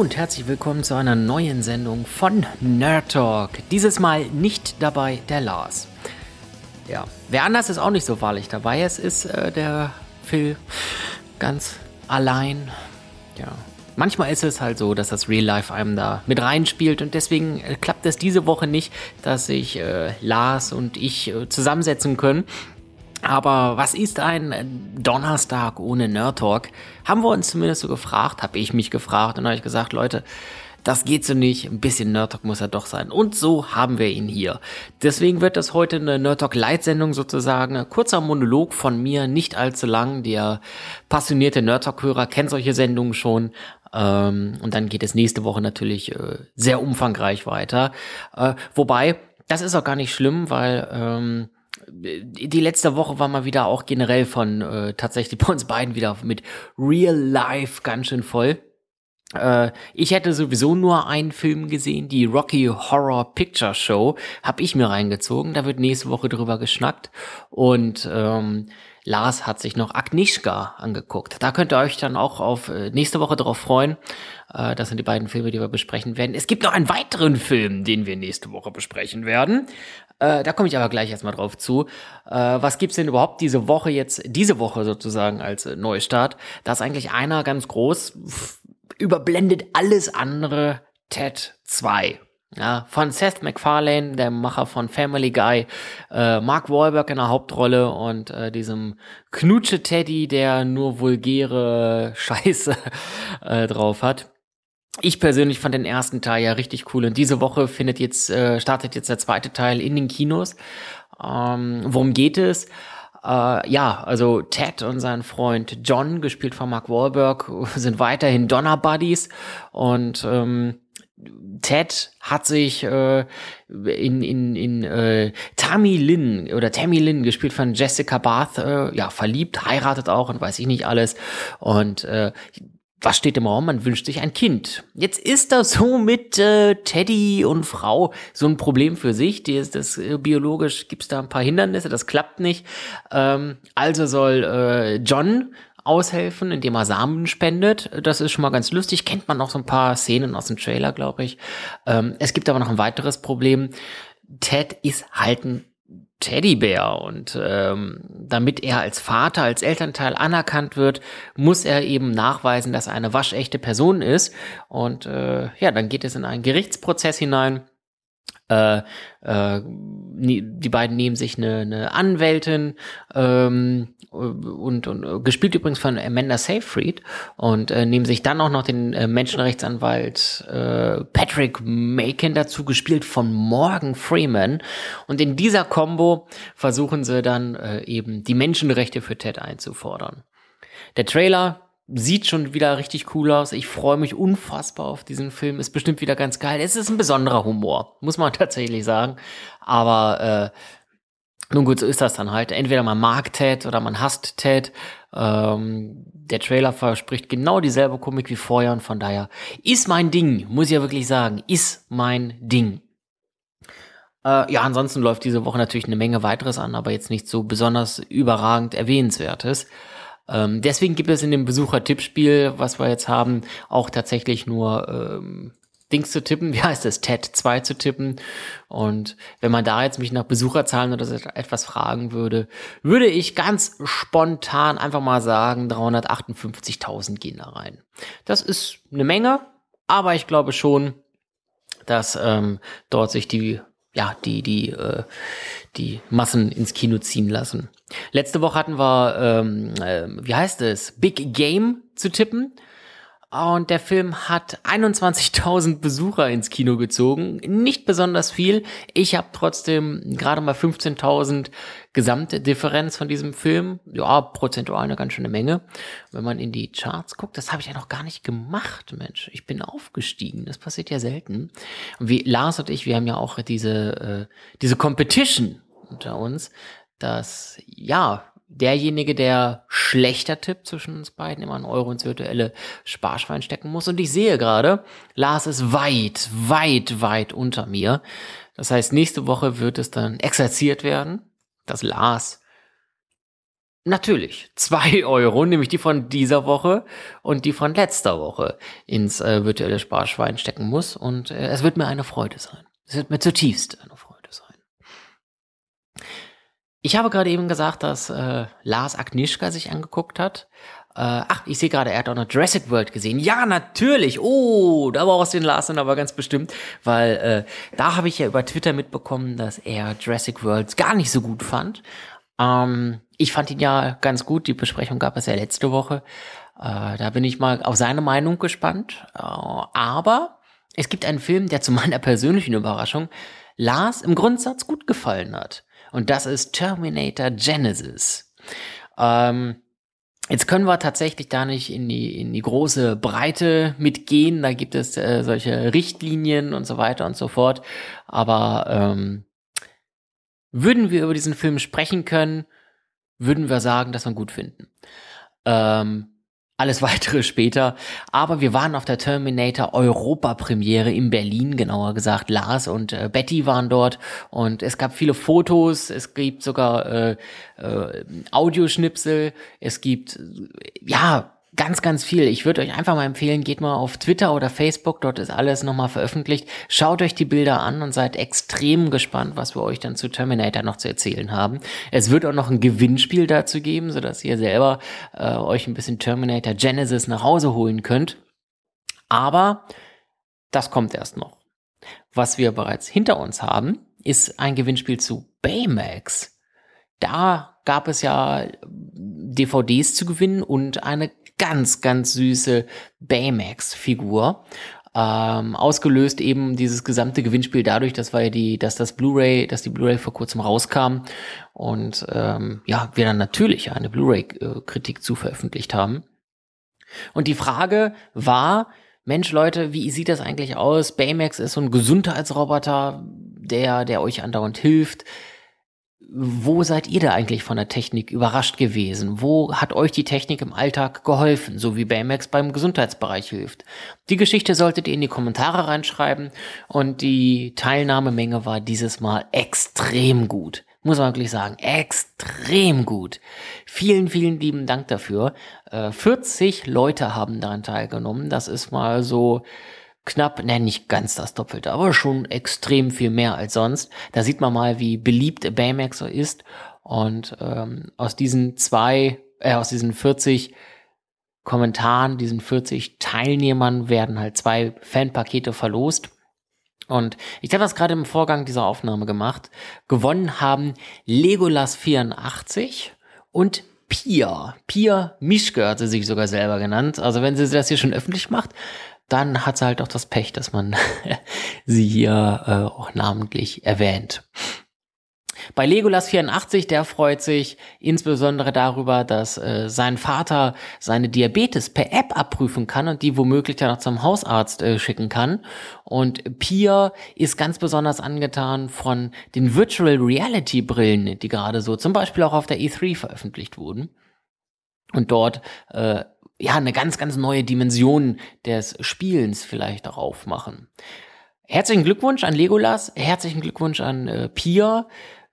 und herzlich willkommen zu einer neuen Sendung von Nerd Talk. Dieses Mal nicht dabei der Lars. Ja, wer anders ist auch nicht so wahrlich dabei. Es ist äh, der Phil ganz allein. Ja, manchmal ist es halt so, dass das Real Life einem da mit reinspielt und deswegen äh, klappt es diese Woche nicht, dass sich äh, Lars und ich äh, zusammensetzen können. Aber was ist ein Donnerstag ohne Nerd Talk? Haben wir uns zumindest so gefragt, habe ich mich gefragt und habe ich gesagt, Leute, das geht so nicht, ein bisschen Nerd Talk muss er doch sein. Und so haben wir ihn hier. Deswegen wird das heute eine Nerd Talk Leitsendung sozusagen. Kurzer Monolog von mir, nicht allzu lang. Der passionierte Nerd Talk Hörer kennt solche Sendungen schon. Ähm, und dann geht es nächste Woche natürlich äh, sehr umfangreich weiter. Äh, wobei, das ist auch gar nicht schlimm, weil ähm, die letzte Woche war mal wieder auch generell von äh, tatsächlich bei uns beiden wieder mit Real Life ganz schön voll. Äh, ich hätte sowieso nur einen Film gesehen, die Rocky Horror Picture Show, habe ich mir reingezogen. Da wird nächste Woche drüber geschnackt und ähm, Lars hat sich noch Agnieszka angeguckt. Da könnt ihr euch dann auch auf äh, nächste Woche darauf freuen. Äh, das sind die beiden Filme, die wir besprechen werden. Es gibt noch einen weiteren Film, den wir nächste Woche besprechen werden. Äh, da komme ich aber gleich erstmal drauf zu. Äh, was gibt's denn überhaupt diese Woche jetzt, diese Woche sozusagen als äh, Neustart? Da ist eigentlich einer ganz groß, überblendet alles andere Ted 2. Ja, von Seth MacFarlane, der Macher von Family Guy, äh, Mark Wahlberg in der Hauptrolle und äh, diesem Knutsche-Teddy, der nur vulgäre Scheiße äh, drauf hat. Ich persönlich fand den ersten Teil ja richtig cool und diese Woche findet jetzt, äh, startet jetzt der zweite Teil in den Kinos. Ähm, worum geht es? Äh, ja, also Ted und sein Freund John, gespielt von Mark Wahlberg, sind weiterhin Donner Buddies und ähm, Ted hat sich äh, in, in, in äh, Tammy Lynn oder Tammy Lynn, gespielt von Jessica Barth, äh, ja, verliebt, heiratet auch und weiß ich nicht alles. Und äh, was steht im Raum? Man wünscht sich ein Kind. Jetzt ist das so mit äh, Teddy und Frau so ein Problem für sich. Die ist das äh, biologisch gibt's da ein paar Hindernisse, das klappt nicht. Ähm, also soll äh, John aushelfen, indem er Samen spendet. Das ist schon mal ganz lustig. Kennt man noch so ein paar Szenen aus dem Trailer, glaube ich. Ähm, es gibt aber noch ein weiteres Problem. Ted ist halt ein Teddybär und ähm, damit er als Vater, als Elternteil anerkannt wird, muss er eben nachweisen, dass er eine waschechte Person ist und äh, ja, dann geht es in einen Gerichtsprozess hinein. Äh, äh, die beiden nehmen sich eine, eine Anwältin ähm, und, und gespielt übrigens von Amanda Seyfried und äh, nehmen sich dann auch noch den äh, Menschenrechtsanwalt äh, Patrick Macon dazu, gespielt von Morgan Freeman. Und in dieser Combo versuchen sie dann äh, eben die Menschenrechte für Ted einzufordern. Der Trailer sieht schon wieder richtig cool aus. Ich freue mich unfassbar auf diesen Film. Ist bestimmt wieder ganz geil. Es ist ein besonderer Humor, muss man tatsächlich sagen. Aber äh, nun gut, so ist das dann halt. Entweder man mag Ted oder man hasst Ted. Ähm, der Trailer verspricht genau dieselbe Komik wie vorher und von daher ist mein Ding, muss ich ja wirklich sagen, ist mein Ding. Äh, ja, ansonsten läuft diese Woche natürlich eine Menge weiteres an, aber jetzt nicht so besonders überragend erwähnenswertes. Ähm, deswegen gibt es in dem Besucher-Tippspiel, was wir jetzt haben, auch tatsächlich nur ähm, Dings zu tippen, wie heißt es, TED 2 zu tippen. Und wenn man da jetzt mich nach Besucherzahlen oder so etwas fragen würde, würde ich ganz spontan einfach mal sagen, 358.000 gehen da rein. Das ist eine Menge, aber ich glaube schon, dass ähm, dort sich die ja, die, die, äh, die Massen ins Kino ziehen lassen. Letzte Woche hatten wir, ähm, äh, wie heißt es, Big Game zu tippen. Und der Film hat 21.000 Besucher ins Kino gezogen. Nicht besonders viel. Ich habe trotzdem gerade mal 15.000 gesamte Differenz von diesem Film. Ja, prozentual eine ganz schöne Menge. Wenn man in die Charts guckt, das habe ich ja noch gar nicht gemacht, Mensch. Ich bin aufgestiegen. Das passiert ja selten. Und wie Lars und ich, wir haben ja auch diese, äh, diese Competition unter uns, dass, ja, derjenige, der schlechter tippt zwischen uns beiden, immer einen Euro ins virtuelle Sparschwein stecken muss. Und ich sehe gerade, Lars ist weit, weit, weit unter mir. Das heißt, nächste Woche wird es dann exerziert werden, dass Lars natürlich zwei Euro, nämlich die von dieser Woche und die von letzter Woche ins äh, virtuelle Sparschwein stecken muss. Und äh, es wird mir eine Freude sein. Es wird mir zutiefst eine Freude sein. Ich habe gerade eben gesagt, dass äh, Lars Agnieszka sich angeguckt hat. Äh, ach, ich sehe gerade, er hat auch noch Jurassic World gesehen. Ja, natürlich. Oh, da war aus den Lars dann aber ganz bestimmt, weil äh, da habe ich ja über Twitter mitbekommen, dass er Jurassic World gar nicht so gut fand. Ähm, ich fand ihn ja ganz gut. Die Besprechung gab es ja letzte Woche. Äh, da bin ich mal auf seine Meinung gespannt. Äh, aber es gibt einen Film, der zu meiner persönlichen Überraschung Lars im Grundsatz gut gefallen hat. Und das ist Terminator Genesis. Ähm, Jetzt können wir tatsächlich da nicht in die, in die große Breite mitgehen. Da gibt es äh, solche Richtlinien und so weiter und so fort. Aber ähm, würden wir über diesen Film sprechen können, würden wir sagen, dass wir ihn gut finden. Ähm, alles weitere später. Aber wir waren auf der Terminator Europa-Premiere in Berlin, genauer gesagt. Lars und äh, Betty waren dort und es gab viele Fotos, es gibt sogar äh, äh, Audioschnipsel, es gibt ja ganz, ganz viel. Ich würde euch einfach mal empfehlen, geht mal auf Twitter oder Facebook, dort ist alles nochmal veröffentlicht. Schaut euch die Bilder an und seid extrem gespannt, was wir euch dann zu Terminator noch zu erzählen haben. Es wird auch noch ein Gewinnspiel dazu geben, sodass ihr selber äh, euch ein bisschen Terminator Genesis nach Hause holen könnt. Aber das kommt erst noch. Was wir bereits hinter uns haben, ist ein Gewinnspiel zu Baymax. Da gab es ja DVDs zu gewinnen und eine ganz, ganz süße Baymax-Figur. Ähm, ausgelöst eben dieses gesamte Gewinnspiel dadurch, dass wir die, dass das Blu-ray, dass die Blu-ray vor kurzem rauskam und ähm, ja, wir dann natürlich eine Blu-ray-Kritik zu veröffentlicht haben. Und die Frage war, Mensch, Leute, wie sieht das eigentlich aus? Baymax ist so ein Gesundheitsroboter, der, der euch andauernd hilft wo seid ihr da eigentlich von der Technik überrascht gewesen? Wo hat euch die Technik im Alltag geholfen, so wie Baymax beim Gesundheitsbereich hilft? Die Geschichte solltet ihr in die Kommentare reinschreiben und die Teilnahmemenge war dieses Mal extrem gut. Muss man wirklich sagen, extrem gut. Vielen, vielen lieben Dank dafür. 40 äh, Leute haben daran teilgenommen. Das ist mal so knapp, ne, nicht ganz das Doppelte, aber schon extrem viel mehr als sonst. Da sieht man mal, wie beliebt Baymax so ist. Und ähm, aus diesen zwei, äh, aus diesen 40 Kommentaren, diesen 40 Teilnehmern werden halt zwei Fanpakete verlost. Und ich habe das gerade im Vorgang dieser Aufnahme gemacht. Gewonnen haben Legolas84 und Pia. Pia Mischke hat sie sich sogar selber genannt. Also wenn sie das hier schon öffentlich macht, dann hat sie halt auch das Pech, dass man sie hier äh, auch namentlich erwähnt. Bei Legolas 84, der freut sich insbesondere darüber, dass äh, sein Vater seine Diabetes per App abprüfen kann und die womöglich dann noch zum Hausarzt äh, schicken kann. Und Pia ist ganz besonders angetan von den Virtual Reality Brillen, die gerade so zum Beispiel auch auf der E3 veröffentlicht wurden. Und dort äh, ja, eine ganz, ganz neue Dimension des Spielens vielleicht darauf machen. Herzlichen Glückwunsch an Legolas, herzlichen Glückwunsch an äh, Pia.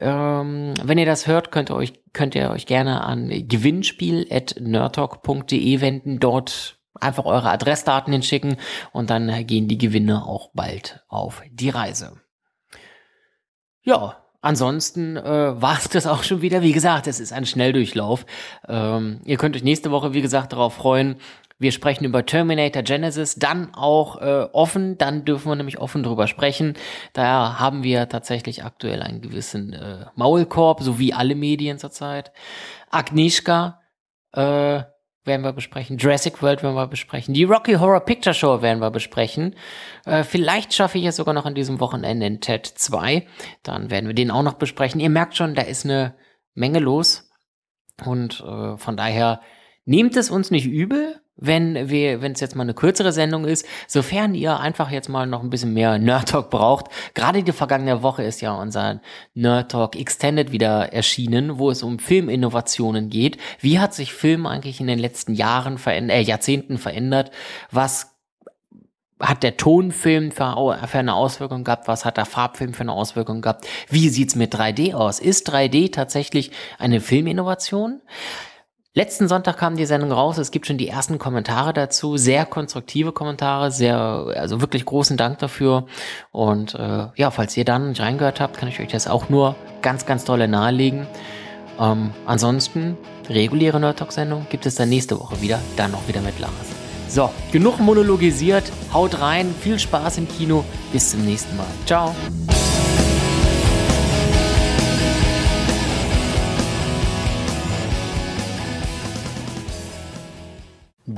Ähm, wenn ihr das hört, könnt ihr euch, könnt ihr euch gerne an gewinnspiel.nerdtalk.de wenden. Dort einfach eure Adressdaten hinschicken und dann gehen die Gewinne auch bald auf die Reise. Ja, Ansonsten äh, war es das auch schon wieder. Wie gesagt, es ist ein Schnelldurchlauf. Ähm, ihr könnt euch nächste Woche, wie gesagt, darauf freuen. Wir sprechen über Terminator Genesis, dann auch äh, offen, dann dürfen wir nämlich offen drüber sprechen. Da haben wir tatsächlich aktuell einen gewissen äh, Maulkorb, so wie alle Medien zurzeit. Agnieszka, äh, werden wir besprechen. Jurassic World werden wir besprechen. Die Rocky Horror Picture Show werden wir besprechen. Äh, vielleicht schaffe ich es sogar noch an diesem Wochenende in TED 2. Dann werden wir den auch noch besprechen. Ihr merkt schon, da ist eine Menge los. Und äh, von daher nehmt es uns nicht übel wenn wir, wenn es jetzt mal eine kürzere Sendung ist, sofern ihr einfach jetzt mal noch ein bisschen mehr Nerd Talk braucht. Gerade die vergangene Woche ist ja unser Nerd Talk Extended wieder erschienen, wo es um Filminnovationen geht. Wie hat sich Film eigentlich in den letzten Jahren verändert, äh, Jahrzehnten verändert? Was hat der Tonfilm für, für, eine Auswirkung gehabt? Was hat der Farbfilm für eine Auswirkung gehabt? Wie sieht's mit 3D aus? Ist 3D tatsächlich eine Filminnovation? Letzten Sonntag kam die Sendung raus. Es gibt schon die ersten Kommentare dazu, sehr konstruktive Kommentare, sehr, also wirklich großen Dank dafür. Und äh, ja, falls ihr dann nicht reingehört habt, kann ich euch das auch nur ganz, ganz tolle nahelegen. Ähm, ansonsten reguläre Nerd Talk Sendung gibt es dann nächste Woche wieder, dann noch wieder mit Lars. So, genug monologisiert, haut rein, viel Spaß im Kino, bis zum nächsten Mal. Ciao.